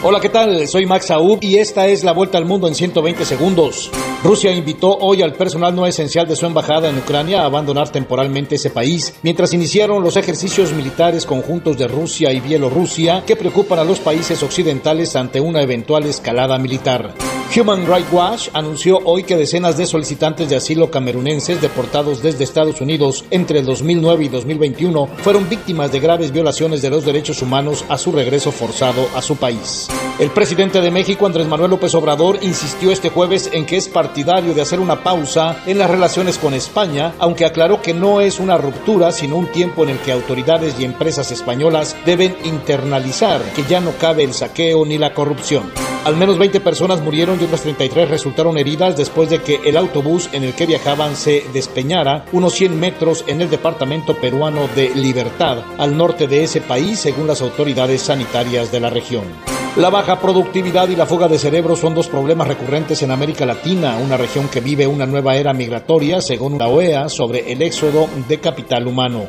Hola, ¿qué tal? Soy Max Aub y esta es la vuelta al mundo en 120 segundos. Rusia invitó hoy al personal no esencial de su embajada en Ucrania a abandonar temporalmente ese país, mientras iniciaron los ejercicios militares conjuntos de Rusia y Bielorrusia que preocupan a los países occidentales ante una eventual escalada militar. Human Rights Watch anunció hoy que decenas de solicitantes de asilo camerunenses deportados desde Estados Unidos entre el 2009 y 2021 fueron víctimas de graves violaciones de los derechos humanos a su regreso forzado a su país. El presidente de México, Andrés Manuel López Obrador, insistió este jueves en que es partidario de hacer una pausa en las relaciones con España, aunque aclaró que no es una ruptura, sino un tiempo en el que autoridades y empresas españolas deben internalizar que ya no cabe el saqueo ni la corrupción. Al menos 20 personas murieron y otras 33 resultaron heridas después de que el autobús en el que viajaban se despeñara unos 100 metros en el departamento peruano de Libertad, al norte de ese país, según las autoridades sanitarias de la región. La baja productividad y la fuga de cerebros son dos problemas recurrentes en América Latina, una región que vive una nueva era migratoria, según la OEA, sobre el éxodo de capital humano.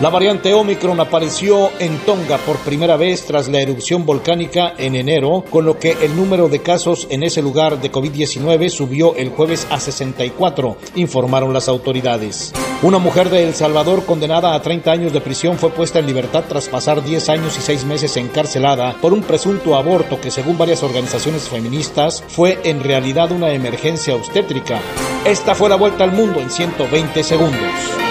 La variante Omicron apareció en Tonga por primera vez tras la erupción volcánica en enero, con lo que el número de casos en ese lugar de COVID-19 subió el jueves a 64, informaron las autoridades. Una mujer de El Salvador condenada a 30 años de prisión fue puesta en libertad tras pasar 10 años y 6 meses encarcelada por un presunto aborto que según varias organizaciones feministas fue en realidad una emergencia obstétrica. Esta fue la vuelta al mundo en 120 segundos.